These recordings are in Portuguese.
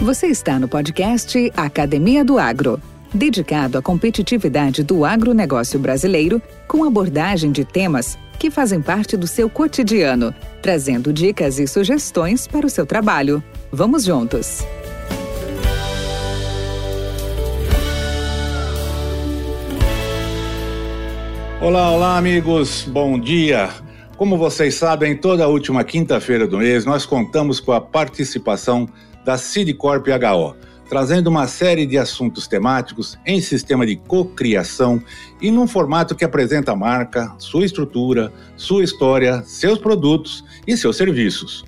Você está no podcast Academia do Agro, dedicado à competitividade do agronegócio brasileiro, com abordagem de temas que fazem parte do seu cotidiano, trazendo dicas e sugestões para o seu trabalho. Vamos juntos! Olá, olá, amigos, bom dia! Como vocês sabem, toda última quinta-feira do mês nós contamos com a participação da Sidcorp HO, trazendo uma série de assuntos temáticos em sistema de cocriação e num formato que apresenta a marca, sua estrutura, sua história, seus produtos e seus serviços.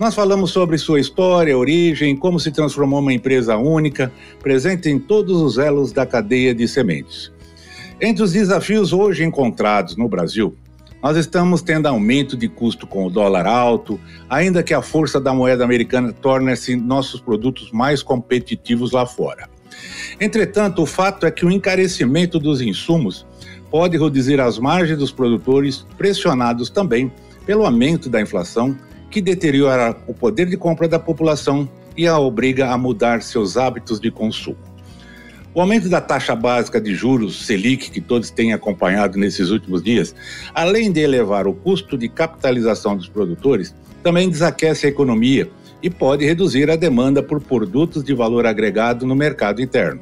Nós falamos sobre sua história, origem, como se transformou uma empresa única, presente em todos os elos da cadeia de sementes. Entre os desafios hoje encontrados no Brasil nós estamos tendo aumento de custo com o dólar alto, ainda que a força da moeda americana torne-se nossos produtos mais competitivos lá fora. Entretanto, o fato é que o encarecimento dos insumos pode reduzir as margens dos produtores, pressionados também pelo aumento da inflação, que deteriora o poder de compra da população e a obriga a mudar seus hábitos de consumo. O aumento da taxa básica de juros Selic, que todos têm acompanhado nesses últimos dias, além de elevar o custo de capitalização dos produtores, também desaquece a economia e pode reduzir a demanda por produtos de valor agregado no mercado interno.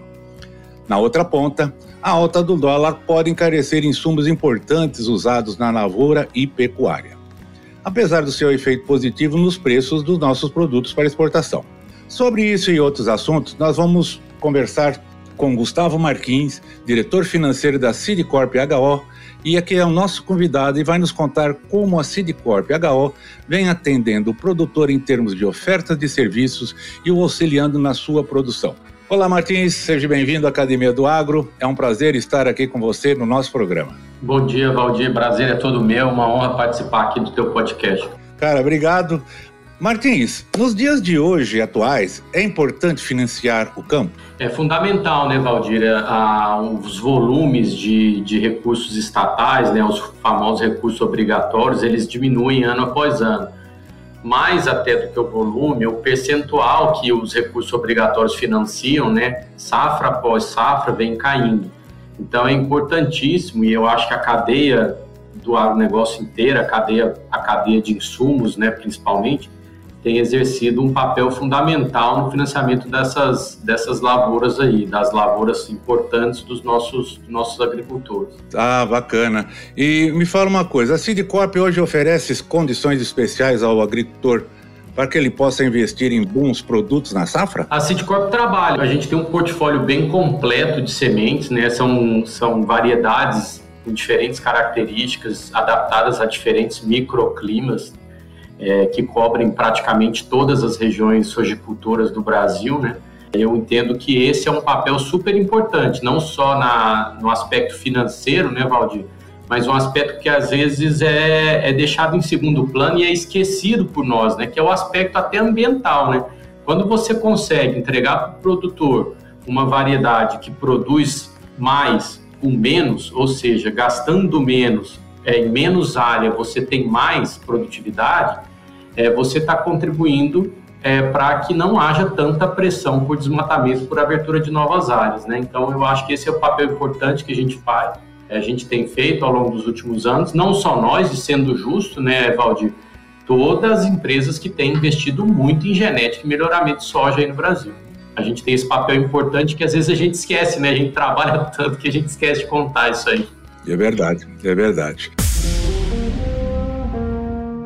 Na outra ponta, a alta do dólar pode encarecer insumos importantes usados na lavoura e pecuária, apesar do seu efeito positivo nos preços dos nossos produtos para exportação. Sobre isso e outros assuntos, nós vamos conversar com Gustavo Marquins, diretor financeiro da Sidcorp HO, e aqui é o nosso convidado e vai nos contar como a Sidcorp HO vem atendendo o produtor em termos de oferta de serviços e o auxiliando na sua produção. Olá, Martins, seja bem-vindo à Academia do Agro. É um prazer estar aqui com você no nosso programa. Bom dia, Valdir. Prazer é todo meu. Uma honra participar aqui do teu podcast. Cara, obrigado. Martins, nos dias de hoje atuais, é importante financiar o campo? É fundamental, né, Valdir? É, os volumes de, de recursos estatais, né, os famosos recursos obrigatórios, eles diminuem ano após ano. Mais até do que o volume, o percentual que os recursos obrigatórios financiam, né, safra após safra, vem caindo. Então é importantíssimo e eu acho que a cadeia do agronegócio inteira, a cadeia, a cadeia de insumos, né, principalmente, tem exercido um papel fundamental no financiamento dessas, dessas lavouras aí, das lavouras importantes dos nossos, dos nossos agricultores. Ah, bacana. E me fala uma coisa, a Sidcorp hoje oferece condições especiais ao agricultor para que ele possa investir em bons produtos na safra? A Sidcorp trabalha. A gente tem um portfólio bem completo de sementes, né? São, são variedades com diferentes características, adaptadas a diferentes microclimas é, que cobrem praticamente todas as regiões sojicultoras do Brasil, né? Eu entendo que esse é um papel super importante, não só na, no aspecto financeiro, né, Valdir, mas um aspecto que às vezes é, é deixado em segundo plano e é esquecido por nós, né, que é o aspecto até ambiental, né? Quando você consegue entregar para o produtor uma variedade que produz mais com menos, ou seja, gastando menos, é, em menos área você tem mais produtividade, é, você está contribuindo é, para que não haja tanta pressão por desmatamento, por abertura de novas áreas. Né? Então, eu acho que esse é o papel importante que a gente faz, a gente tem feito ao longo dos últimos anos, não só nós, e sendo justo, né, Valdir, todas as empresas que têm investido muito em genética e melhoramento de soja aí no Brasil. A gente tem esse papel importante que às vezes a gente esquece, né? A gente trabalha tanto que a gente esquece de contar isso aí. É verdade, é verdade.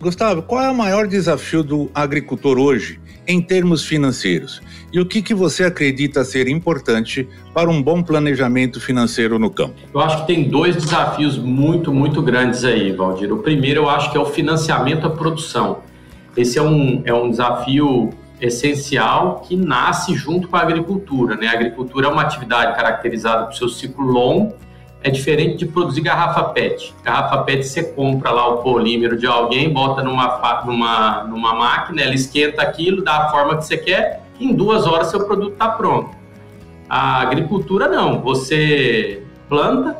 Gustavo, qual é o maior desafio do agricultor hoje em termos financeiros? E o que, que você acredita ser importante para um bom planejamento financeiro no campo? Eu acho que tem dois desafios muito, muito grandes aí, Valdir. O primeiro eu acho que é o financiamento à produção. Esse é um, é um desafio essencial que nasce junto com a agricultura. Né? A agricultura é uma atividade caracterizada por seu ciclo longo é diferente de produzir garrafa PET. Garrafa PET você compra lá o polímero de alguém, bota numa, numa, numa máquina, ela esquenta aquilo, dá a forma que você quer, em duas horas seu produto está pronto. A agricultura não, você planta,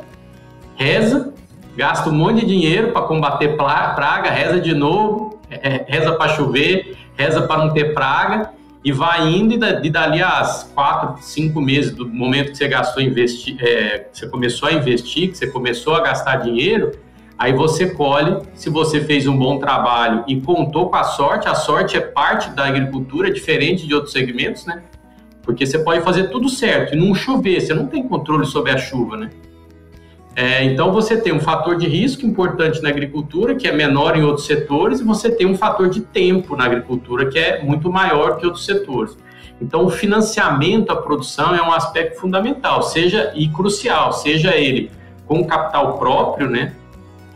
reza, gasta um monte de dinheiro para combater praga, reza de novo, reza para chover, reza para não ter praga e vai indo e dali a quatro, cinco meses do momento que você gastou investir, é, você começou a investir, que você começou a gastar dinheiro, aí você colhe se você fez um bom trabalho e contou com a sorte. A sorte é parte da agricultura, diferente de outros segmentos, né? Porque você pode fazer tudo certo e não chover, você não tem controle sobre a chuva, né? É, então você tem um fator de risco importante na agricultura, que é menor em outros setores, e você tem um fator de tempo na agricultura, que é muito maior que outros setores. Então o financiamento à produção é um aspecto fundamental, seja e crucial, seja ele com capital próprio, né?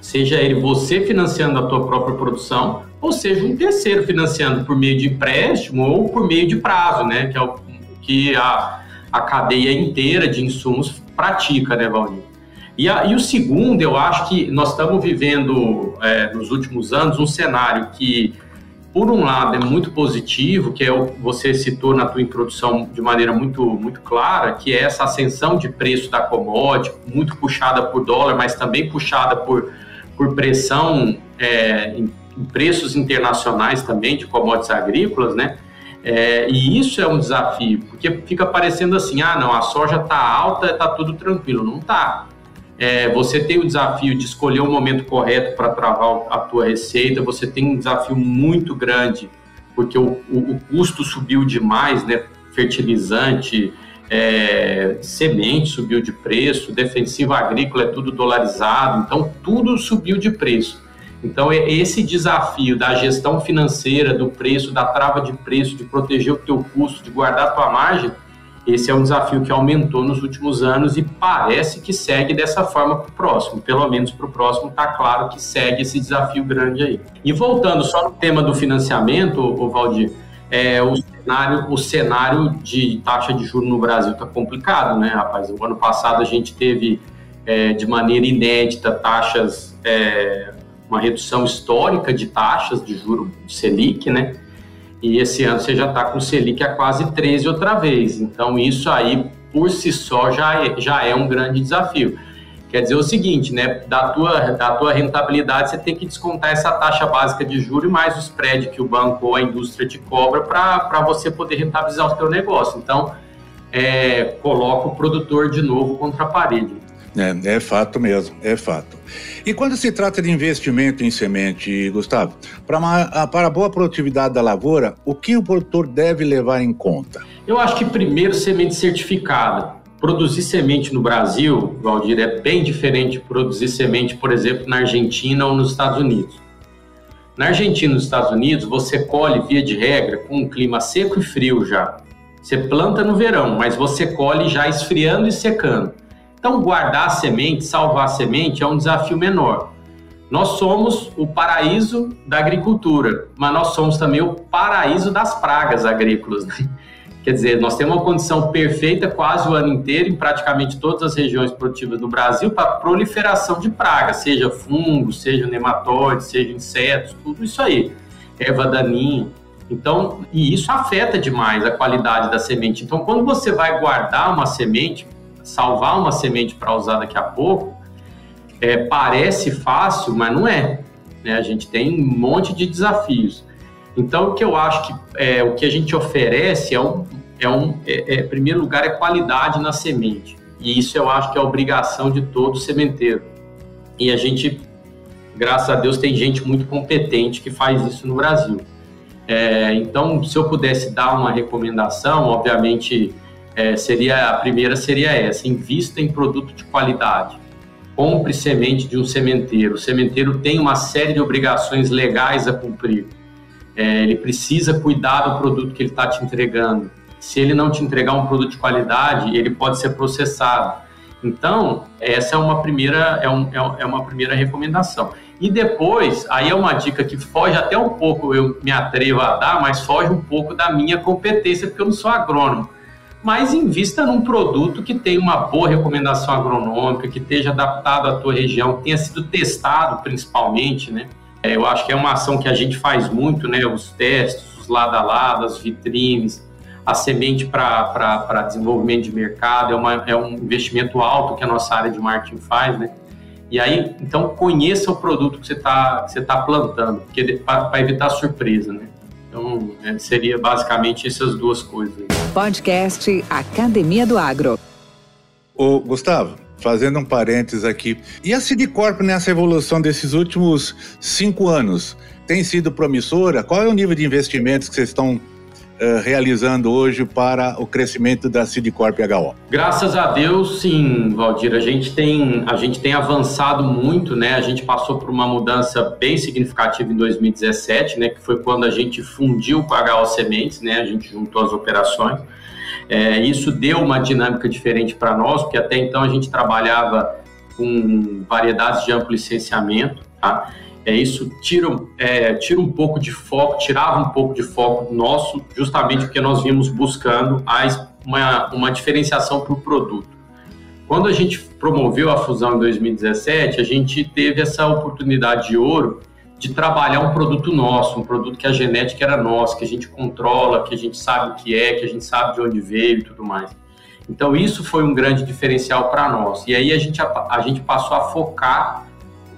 Seja ele você financiando a tua própria produção, ou seja um terceiro financiando por meio de empréstimo ou por meio de prazo, né? Que é o que a, a cadeia inteira de insumos pratica, né, Valdir? E, a, e o segundo, eu acho que nós estamos vivendo é, nos últimos anos um cenário que, por um lado, é muito positivo, que é o você citou na tua introdução de maneira muito, muito clara, que é essa ascensão de preço da commodity, muito puxada por dólar, mas também puxada por, por pressão é, em, em preços internacionais também de commodities agrícolas, né? É, e isso é um desafio, porque fica parecendo assim, ah, não, a soja está alta, está tudo tranquilo. Não está é, você tem o desafio de escolher o momento correto para travar a tua receita, você tem um desafio muito grande, porque o, o, o custo subiu demais, né? Fertilizante, é, semente subiu de preço, defensivo agrícola é tudo dolarizado, então tudo subiu de preço. Então, é esse desafio da gestão financeira, do preço, da trava de preço, de proteger o teu custo, de guardar a tua margem, esse é um desafio que aumentou nos últimos anos e parece que segue dessa forma para o próximo. Pelo menos para o próximo está claro que segue esse desafio grande aí. E voltando só no tema do financiamento, o Valdir, é, o, cenário, o cenário de taxa de juros no Brasil está complicado, né, rapaz? O ano passado a gente teve é, de maneira inédita taxas, é, uma redução histórica de taxas de juro Selic, né? E esse ano você já está com o Selic a quase 13 outra vez. Então, isso aí, por si só, já é, já é um grande desafio. Quer dizer o seguinte, né? Da tua, da tua rentabilidade, você tem que descontar essa taxa básica de juros mais o spread que o banco ou a indústria te cobra para você poder rentabilizar o seu negócio. Então, é, coloca o produtor de novo contra a parede. É, é fato mesmo, é fato. E quando se trata de investimento em semente, Gustavo, para, uma, para a boa produtividade da lavoura, o que o produtor deve levar em conta? Eu acho que primeiro semente certificada. Produzir semente no Brasil, Valdir, é bem diferente de produzir semente, por exemplo, na Argentina ou nos Estados Unidos. Na Argentina e nos Estados Unidos, você colhe, via de regra, com um clima seco e frio já. Você planta no verão, mas você colhe já esfriando e secando. Então, guardar a semente, salvar a semente é um desafio menor. Nós somos o paraíso da agricultura, mas nós somos também o paraíso das pragas agrícolas. Né? Quer dizer, nós temos uma condição perfeita quase o ano inteiro em praticamente todas as regiões produtivas do Brasil para proliferação de pragas, seja fungos, seja nematóides, seja insetos, tudo isso aí, erva daninha. Então, e isso afeta demais a qualidade da semente. Então, quando você vai guardar uma semente, salvar uma semente para usar daqui a pouco, é, parece fácil, mas não é. Né? A gente tem um monte de desafios. Então, o que eu acho que é, o que a gente oferece é um, é um é, é, em primeiro lugar, é qualidade na semente. E isso eu acho que é obrigação de todo sementeiro. E a gente, graças a Deus, tem gente muito competente que faz isso no Brasil. É, então, se eu pudesse dar uma recomendação, obviamente, é, seria a primeira seria essa: invista em produto de qualidade. Compre semente de um sementeiro. O sementeiro tem uma série de obrigações legais a cumprir. É, ele precisa cuidar do produto que ele está te entregando. Se ele não te entregar um produto de qualidade, ele pode ser processado. Então, essa é uma primeira, é, um, é, é uma primeira recomendação. E depois, aí é uma dica que foge até um pouco, eu me atrevo a dar, mas foge um pouco da minha competência, porque eu não sou agrônomo mas invista num produto que tenha uma boa recomendação agronômica, que esteja adaptado à tua região, tenha sido testado principalmente, né? É, eu acho que é uma ação que a gente faz muito, né? Os testes, os lado a lado, as vitrines, a semente para desenvolvimento de mercado, é, uma, é um investimento alto que a nossa área de marketing faz, né? E aí, então, conheça o produto que você está tá plantando, para evitar surpresa, né? Então, é, seria basicamente essas duas coisas. Podcast Academia do Agro. Ô, Gustavo, fazendo um parênteses aqui, e a Cidicorp nessa evolução desses últimos cinco anos? Tem sido promissora? Qual é o nível de investimentos que vocês estão uh, realizando hoje para o crescimento da Cidcorp HO? Graças a Deus, sim, Valdir. A gente tem, a gente tem avançado muito, né? A gente passou por uma mudança bem significativa em 2017, né? Que foi quando a gente fundiu com a HO Sementes, né? A gente juntou as operações. É, isso deu uma dinâmica diferente para nós, porque até então a gente trabalhava com variedades de amplo licenciamento, tá? É, isso tira, é, tira um pouco de foco, tirava um pouco de foco nosso, justamente porque nós vimos buscando a, uma, uma diferenciação para o produto. Quando a gente promoveu a fusão em 2017, a gente teve essa oportunidade de ouro de trabalhar um produto nosso, um produto que a genética era nossa, que a gente controla, que a gente sabe o que é, que a gente sabe de onde veio e tudo mais. Então isso foi um grande diferencial para nós. E aí a gente, a, a gente passou a focar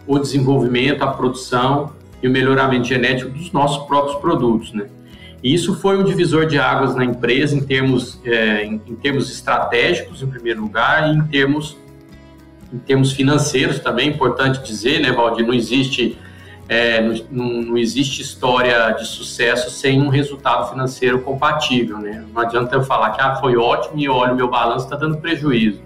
o desenvolvimento, a produção e o melhoramento genético dos nossos próprios produtos, né? E isso foi um divisor de águas na empresa em termos, é, em, em, termos estratégicos, em primeiro lugar, e em termos, em termos financeiros também, importante dizer, né, Valdir, não existe, é, não, não, existe história de sucesso sem um resultado financeiro compatível, né? Não adianta eu falar que ah, foi ótimo e olha, o meu balanço está dando prejuízo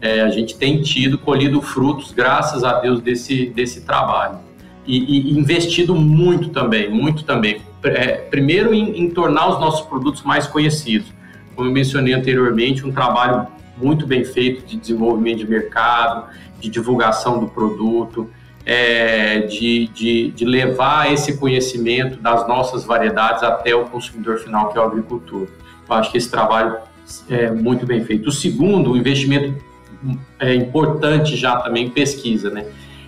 é, a gente tem tido, colhido frutos, graças a Deus, desse, desse trabalho. E, e investido muito também, muito também. É, primeiro, em, em, tornar os nossos produtos mais conhecidos. Como eu mencionei anteriormente, um trabalho muito bem feito de desenvolvimento de mercado, de divulgação do produto, é, de, de, de, levar esse conhecimento das nossas variedades até o consumidor final, que é o agricultor. Eu acho que esse trabalho é muito bem feito. O segundo, o investimento é importante já também pesquisa, né?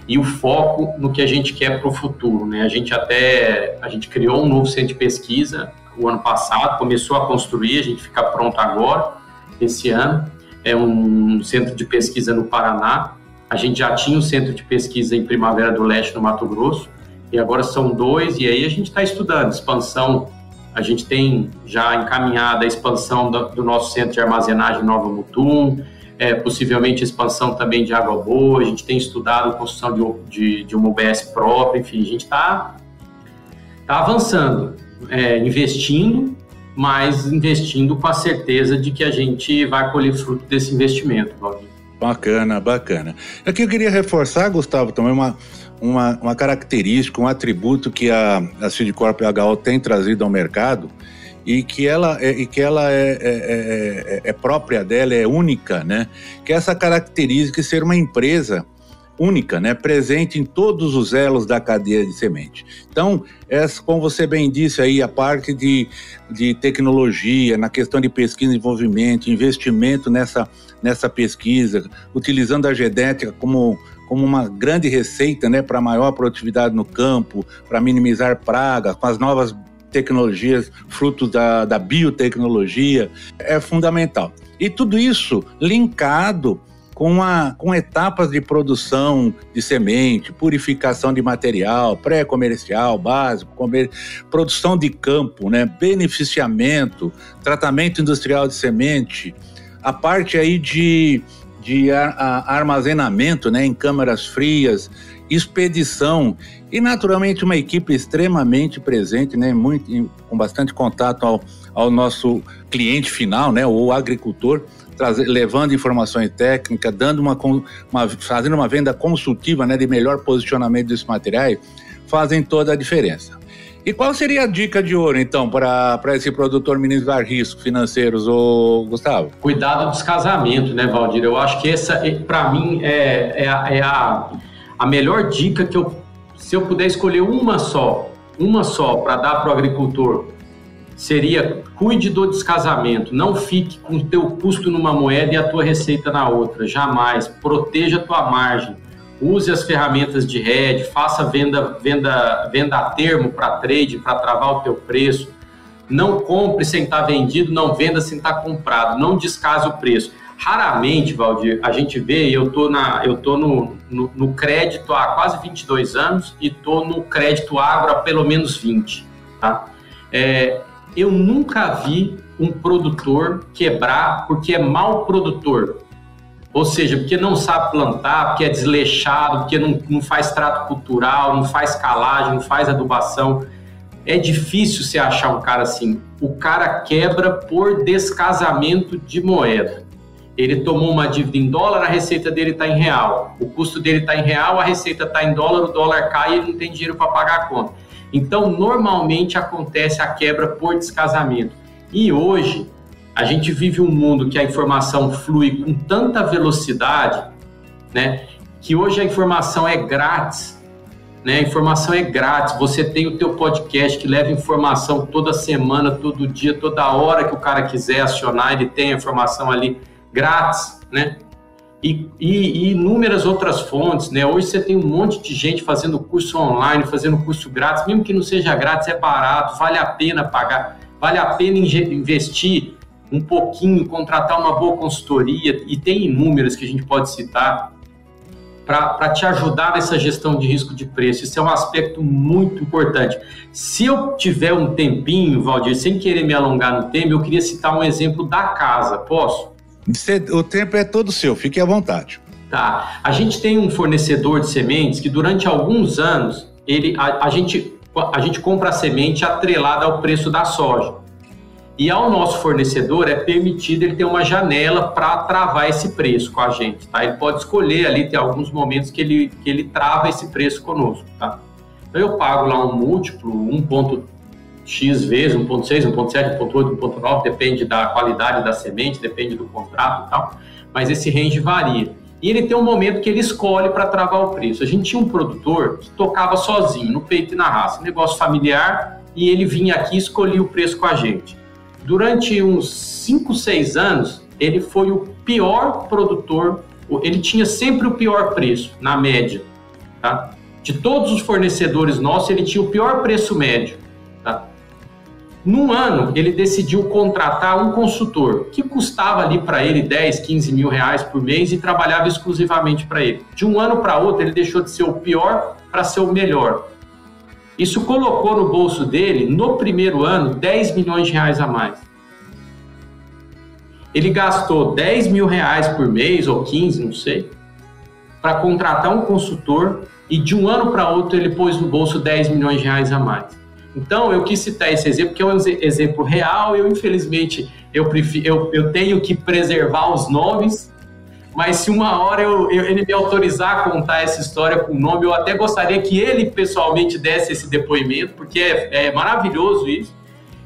E o foco no que a gente quer para o futuro, né? A gente até a gente criou um novo centro de pesquisa o ano passado, começou a construir, a gente fica pronto agora esse ano. É um centro de pesquisa no Paraná. A gente já tinha um centro de pesquisa em Primavera do Leste, no Mato Grosso, e agora são dois. E aí a gente está estudando expansão. A gente tem já encaminhada a expansão do, do nosso centro de armazenagem Nova Mutum é, possivelmente expansão também de água boa, a gente tem estudado a construção de, de, de uma UBS própria, enfim, a gente está tá avançando, é, investindo, mas investindo com a certeza de que a gente vai colher fruto desse investimento, Valdir. Bacana, bacana. Aqui eu queria reforçar, Gustavo, também uma, uma, uma característica, um atributo que a, a Sidcorp HO tem trazido ao mercado, e que ela é, e que ela é, é, é, é, própria dela, é única, né? Que é essa característica de ser uma empresa única, né? Presente em todos os elos da cadeia de semente. Então, essa, como você bem disse aí, a parte de, de tecnologia, na questão de pesquisa e desenvolvimento, investimento nessa, nessa pesquisa, utilizando a genética como como uma grande receita né, para maior produtividade no campo, para minimizar praga, com as novas tecnologias, frutos da, da biotecnologia, é fundamental. E tudo isso linkado com, a, com etapas de produção de semente, purificação de material, pré-comercial, básico, comer, produção de campo, né, beneficiamento, tratamento industrial de semente, a parte aí de, de armazenamento né, em câmaras frias, expedição e naturalmente uma equipe extremamente presente, né, muito, com bastante contato ao, ao nosso cliente final, né, o agricultor, trazer, levando informações técnicas, dando uma, uma, fazendo uma venda consultiva né, de melhor posicionamento desses materiais, fazem toda a diferença. E qual seria a dica de ouro, então, para esse produtor minimizar riscos financeiros, ô, Gustavo? Cuidado dos casamentos, né, Valdir? Eu acho que essa, para mim, é, é, é a a melhor dica que eu, se eu puder escolher uma só, uma só para dar para o agricultor seria cuide do descasamento, não fique com o teu custo numa moeda e a tua receita na outra, jamais. Proteja a tua margem. Use as ferramentas de hedge, faça venda, venda, venda a termo para trade, para travar o teu preço. Não compre sem estar tá vendido, não venda sem estar tá comprado, não descase o preço. Raramente, Valdir, a gente vê, eu tô, na, eu tô no, no, no crédito há quase 22 anos e tô no crédito agro há pelo menos 20, tá? É, eu nunca vi um produtor quebrar porque é mau produtor. Ou seja, porque não sabe plantar, porque é desleixado, porque não, não faz trato cultural, não faz calagem, não faz adubação. É difícil se achar um cara assim. O cara quebra por descasamento de moeda. Ele tomou uma dívida em dólar, a receita dele está em real. O custo dele está em real, a receita está em dólar, o dólar cai e ele não tem dinheiro para pagar a conta. Então, normalmente acontece a quebra por descasamento. E hoje, a gente vive um mundo que a informação flui com tanta velocidade, né? Que hoje a informação é grátis, né? A informação é grátis. Você tem o teu podcast que leva informação toda semana, todo dia, toda hora que o cara quiser acionar, ele tem a informação ali grátis, né? E, e, e, inúmeras outras fontes, né? Hoje você tem um monte de gente fazendo curso online, fazendo curso grátis, mesmo que não seja grátis, é barato, vale a pena pagar, vale a pena investir um pouquinho, contratar uma boa consultoria, e tem inúmeras que a gente pode citar para te ajudar nessa gestão de risco de preço. Isso é um aspecto muito importante. Se eu tiver um tempinho, Valdir, sem querer me alongar no tema, eu queria citar um exemplo da casa. Posso? O tempo é todo seu, fique à vontade. Tá. A gente tem um fornecedor de sementes que durante alguns anos ele, a, a gente, a gente compra a semente atrelada ao preço da soja. E ao nosso fornecedor é permitido ele ter uma janela para travar esse preço com a gente, tá? Ele pode escolher ali, tem alguns momentos que ele, que ele trava esse preço conosco, tá? Então eu pago lá um múltiplo, 1.x vezes, 1.6, 1.7, 1.8, 1.9, depende da qualidade da semente, depende do contrato e tal, mas esse range varia. E ele tem um momento que ele escolhe para travar o preço. A gente tinha um produtor que tocava sozinho, no peito e na raça, negócio familiar, e ele vinha aqui e escolhia o preço com a gente durante uns 5, 6 anos, ele foi o pior produtor, ele tinha sempre o pior preço, na média. Tá? De todos os fornecedores nossos, ele tinha o pior preço médio. Tá? Num ano, ele decidiu contratar um consultor que custava ali para ele 10, 15 mil reais por mês e trabalhava exclusivamente para ele. De um ano para outro, ele deixou de ser o pior para ser o melhor. Isso colocou no bolso dele, no primeiro ano, 10 milhões de reais a mais. Ele gastou 10 mil reais por mês, ou 15, não sei, para contratar um consultor e de um ano para outro ele pôs no bolso 10 milhões de reais a mais. Então, eu quis citar esse exemplo, que é um exemplo real. Eu, infelizmente, eu, prefiro, eu, eu tenho que preservar os nomes mas se uma hora eu, eu, ele me autorizar a contar essa história com o nome, eu até gostaria que ele pessoalmente desse esse depoimento, porque é, é maravilhoso isso.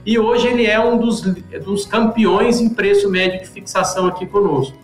E hoje ele é um dos, dos campeões em preço médio de fixação aqui conosco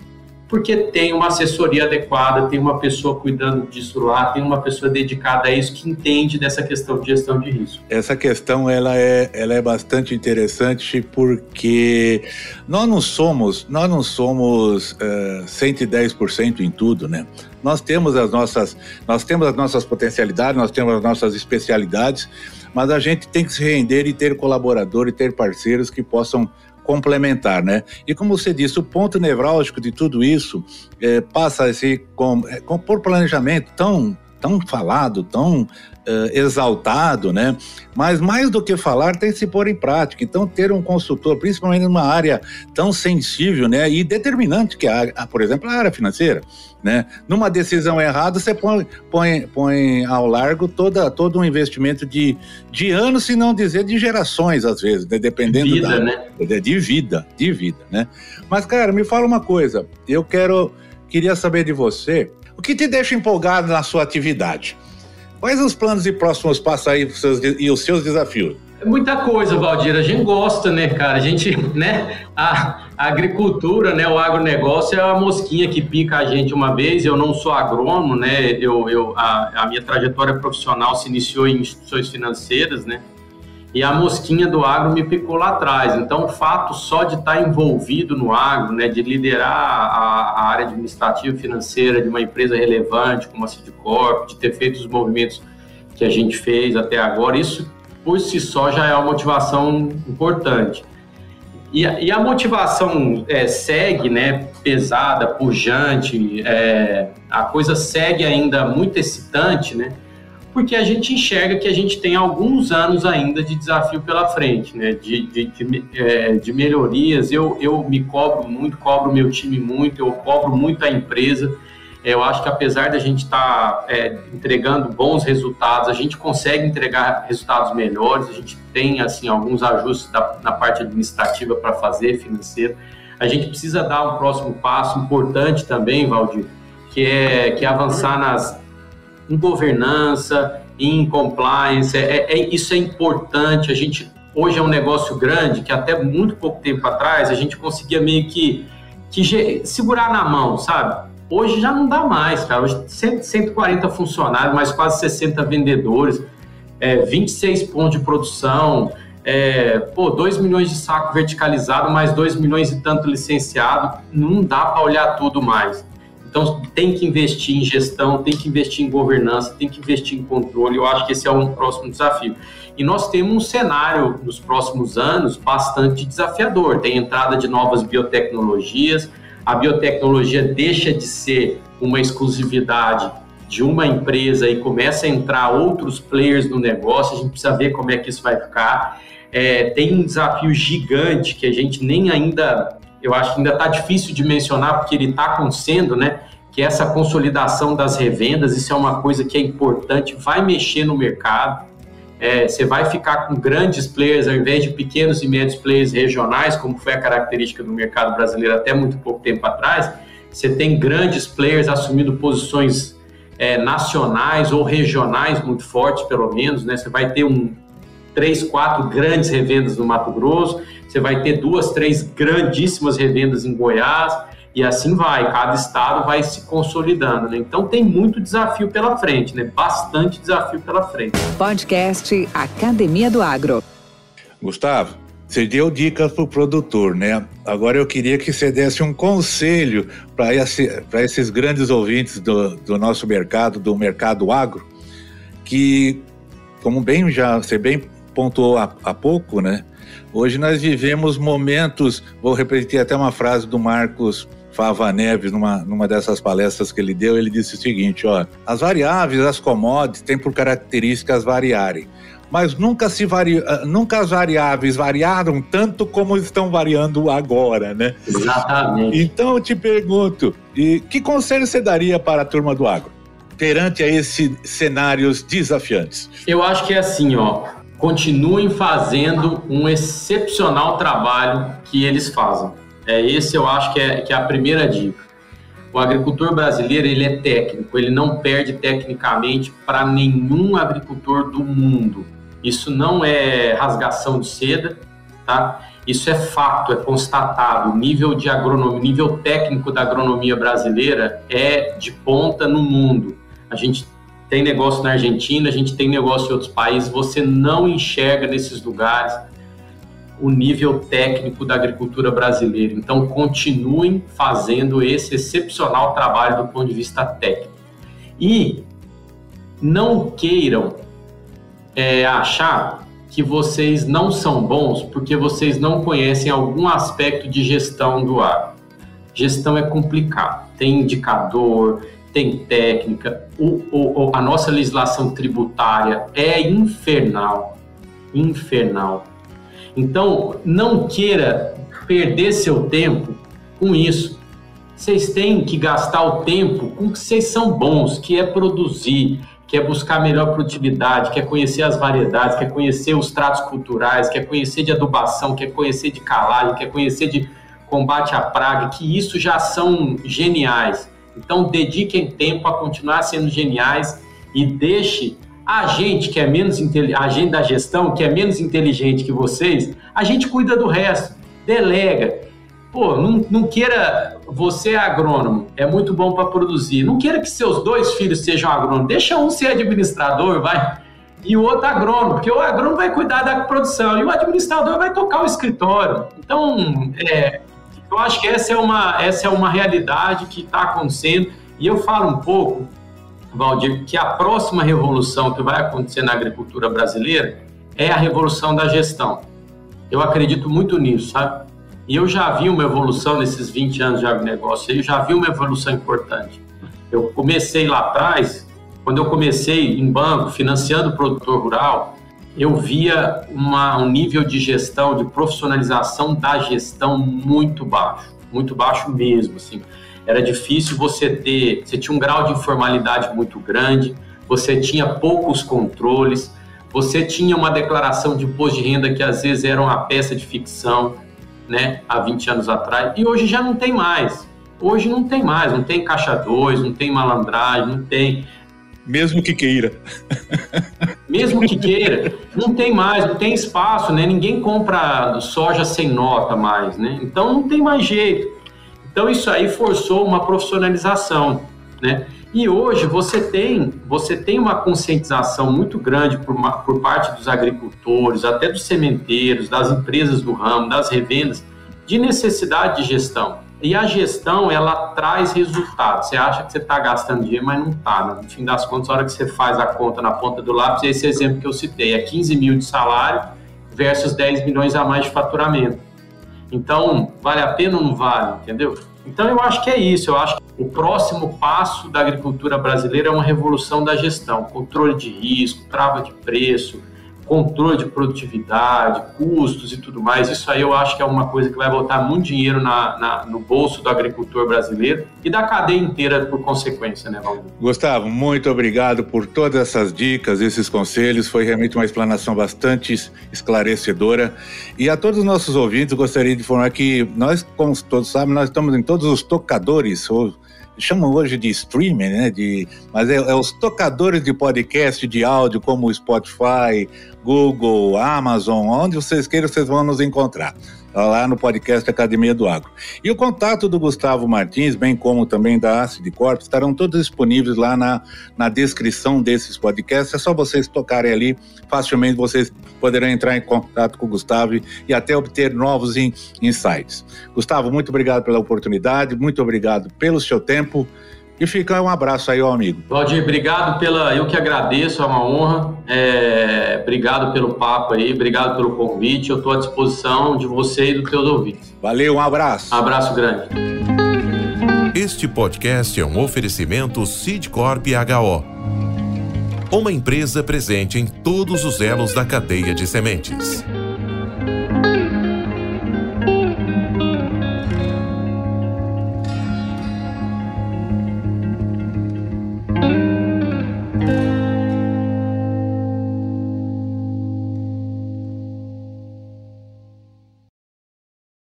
porque tem uma assessoria adequada, tem uma pessoa cuidando disso lá, tem uma pessoa dedicada a isso que entende dessa questão de gestão de risco. Essa questão ela é, ela é bastante interessante porque nós não somos nós não somos uh, eh, 110% em tudo, né? Nós temos as nossas nós temos as nossas potencialidades, nós temos as nossas especialidades, mas a gente tem que se render e ter colaborador e ter parceiros que possam complementar, né? E como você disse, o ponto nevrálgico de tudo isso é, passa a com, é, com, por planejamento tão tão falado, tão uh, exaltado, né? Mas mais do que falar, tem que se pôr em prática. Então, ter um consultor, principalmente numa área tão sensível, né? E determinante que é, a, por exemplo, a área financeira, né? Numa decisão errada, você põe, põe, põe ao largo toda, todo um investimento de, de anos, se não dizer de gerações, às vezes, né? dependendo vida, da... Né? De vida, de vida, né? Mas, cara, me fala uma coisa. Eu quero... Queria saber de você o que te deixa empolgado na sua atividade? Quais os planos e próximos passos aí e os seus desafios? Muita coisa, Valdir. A gente gosta, né, cara? A gente, né? A, a, agricultura, né? O agronegócio é a mosquinha que pica a gente uma vez. Eu não sou agrônomo, né? Eu, eu, a, a minha trajetória profissional se iniciou em instituições financeiras, né? E a mosquinha do agro me picou lá atrás. Então, o fato só de estar envolvido no agro, né, de liderar a, a área administrativa e financeira de uma empresa relevante como a Cidcorp, de ter feito os movimentos que a gente fez até agora, isso por si só já é uma motivação importante. E a, e a motivação é, segue, né, pesada, pujante, é, a coisa segue ainda muito excitante, né, porque a gente enxerga que a gente tem alguns anos ainda de desafio pela frente, né? de, de, de, é, de melhorias. Eu, eu me cobro muito, cobro meu time muito, eu cobro muito a empresa. Eu acho que apesar da gente estar tá, é, entregando bons resultados, a gente consegue entregar resultados melhores. A gente tem assim alguns ajustes da, na parte administrativa para fazer, financeiro. A gente precisa dar um próximo passo importante também, Valdir, que é, que é avançar nas em governança, em compliance. É, é, isso é importante. A gente hoje é um negócio grande que até muito pouco tempo atrás a gente conseguia meio que, que segurar na mão, sabe? Hoje já não dá mais, cara. Hoje 140 funcionários, mais quase 60 vendedores, é, 26 pontos de produção, é, pô, 2 milhões de saco verticalizado, mais 2 milhões e tanto licenciado. Não dá para olhar tudo mais. Então, tem que investir em gestão, tem que investir em governança, tem que investir em controle. Eu acho que esse é um próximo desafio. E nós temos um cenário nos próximos anos bastante desafiador. Tem entrada de novas biotecnologias, a biotecnologia deixa de ser uma exclusividade de uma empresa e começa a entrar outros players no negócio. A gente precisa ver como é que isso vai ficar. É, tem um desafio gigante que a gente nem ainda eu acho que ainda está difícil de mencionar, porque ele está acontecendo, né? Que essa consolidação das revendas, isso é uma coisa que é importante, vai mexer no mercado. É, você vai ficar com grandes players ao invés de pequenos e médios players regionais, como foi a característica do mercado brasileiro até muito pouco tempo atrás. Você tem grandes players assumindo posições é, nacionais ou regionais muito fortes, pelo menos. Né? Você vai ter um, três, quatro grandes revendas no Mato Grosso você vai ter duas, três grandíssimas revendas em Goiás, e assim vai, cada estado vai se consolidando, né? Então tem muito desafio pela frente, né? Bastante desafio pela frente. Podcast Academia do Agro. Gustavo, você deu dicas para o produtor, né? Agora eu queria que você desse um conselho para esse, esses grandes ouvintes do, do nosso mercado, do mercado agro, que, como bem já você bem pontuou há, há pouco, né? Hoje nós vivemos momentos, vou repetir até uma frase do Marcos Fava Neves, numa, numa dessas palestras que ele deu, ele disse o seguinte: ó, as variáveis, as commodities, têm por características variarem. Mas nunca, se vari... Ah, nunca as variáveis variaram tanto como estão variando agora, né? Exatamente. Então eu te pergunto: e que conselho você daria para a turma do agro? perante a esses cenários desafiantes? Eu acho que é assim, ó continuem fazendo um excepcional trabalho que eles fazem. É esse eu acho que é, que é a primeira dica. O agricultor brasileiro ele é técnico, ele não perde tecnicamente para nenhum agricultor do mundo. Isso não é rasgação de seda, tá? Isso é fato, é constatado. O nível de agronomia, nível técnico da agronomia brasileira é de ponta no mundo. A gente tem negócio na Argentina, a gente tem negócio em outros países, você não enxerga nesses lugares o nível técnico da agricultura brasileira. Então, continuem fazendo esse excepcional trabalho do ponto de vista técnico. E não queiram é, achar que vocês não são bons porque vocês não conhecem algum aspecto de gestão do ar. Gestão é complicado, tem indicador, tem técnica, o, o, a nossa legislação tributária é infernal, infernal. Então, não queira perder seu tempo com isso. Vocês têm que gastar o tempo com que vocês são bons, que é produzir, que é buscar melhor produtividade, quer conhecer as variedades, quer conhecer os tratos culturais, quer conhecer de adubação, quer conhecer de calagem, quer conhecer de combate à praga, que isso já são geniais. Então, dediquem tempo a continuar sendo geniais e deixe a gente que é menos a gente da gestão, que é menos inteligente que vocês, a gente cuida do resto, delega. Pô, não, não queira você é agrônomo, é muito bom para produzir. Não queira que seus dois filhos sejam agrônomos, deixa um ser administrador, vai. e o outro agrônomo, porque o agrônomo vai cuidar da produção e o administrador vai tocar o escritório. Então, é, eu acho que essa é uma, essa é uma realidade que está acontecendo. E eu falo um pouco, Valdir, que a próxima revolução que vai acontecer na agricultura brasileira é a revolução da gestão. Eu acredito muito nisso, sabe? E eu já vi uma evolução nesses 20 anos de agronegócio, eu já vi uma evolução importante. Eu comecei lá atrás, quando eu comecei em banco, financiando o produtor rural, eu via uma, um nível de gestão, de profissionalização da gestão muito baixo, muito baixo mesmo, assim. Era difícil você ter, você tinha um grau de informalidade muito grande, você tinha poucos controles, você tinha uma declaração de imposto de renda que às vezes era uma peça de ficção, né, há 20 anos atrás, e hoje já não tem mais. Hoje não tem mais, não tem caixa 2, não tem malandragem, não tem. Mesmo que queira. Mesmo que queira, não tem mais, não tem espaço, né? Ninguém compra soja sem nota mais, né? Então não tem mais jeito. Então isso aí forçou uma profissionalização, né? E hoje você tem, você tem uma conscientização muito grande por, uma, por parte dos agricultores, até dos sementeiros, das empresas do ramo, das revendas, de necessidade de gestão. E a gestão, ela traz resultados. Você acha que você está gastando dinheiro, mas não está. Né? No fim das contas, a hora que você faz a conta na ponta do lápis, é esse exemplo que eu citei, é 15 mil de salário versus 10 milhões a mais de faturamento. Então, vale a pena ou não vale, entendeu? Então, eu acho que é isso. Eu acho que o próximo passo da agricultura brasileira é uma revolução da gestão, controle de risco, trava de preço, controle de produtividade, custos e tudo mais. Isso aí eu acho que é uma coisa que vai botar muito dinheiro na, na, no bolso do agricultor brasileiro e da cadeia inteira por consequência, né, Valdir? Gustavo, muito obrigado por todas essas dicas, esses conselhos. Foi realmente uma explanação bastante esclarecedora. E a todos os nossos ouvintes, gostaria de informar que nós, como todos sabem, nós estamos em todos os tocadores, ou chamam hoje de streaming, né? De, mas é, é, os tocadores de podcast de áudio, como o Spotify, Google, Amazon, onde vocês queiram, vocês vão nos encontrar. Lá no podcast Academia do Agro. E o contato do Gustavo Martins, bem como também da Acid Corp, estarão todos disponíveis lá na, na descrição desses podcasts. É só vocês tocarem ali, facilmente vocês poderão entrar em contato com o Gustavo e até obter novos in, insights. Gustavo, muito obrigado pela oportunidade, muito obrigado pelo seu tempo. E fica um abraço aí, ó amigo. Valdir, obrigado pela. Eu que agradeço, é uma honra. É... Obrigado pelo papo aí, obrigado pelo convite. Eu estou à disposição de você e dos teus ouvintes. Valeu, um abraço. Um abraço grande. Este podcast é um oferecimento Sidcorp HO. Uma empresa presente em todos os elos da cadeia de sementes.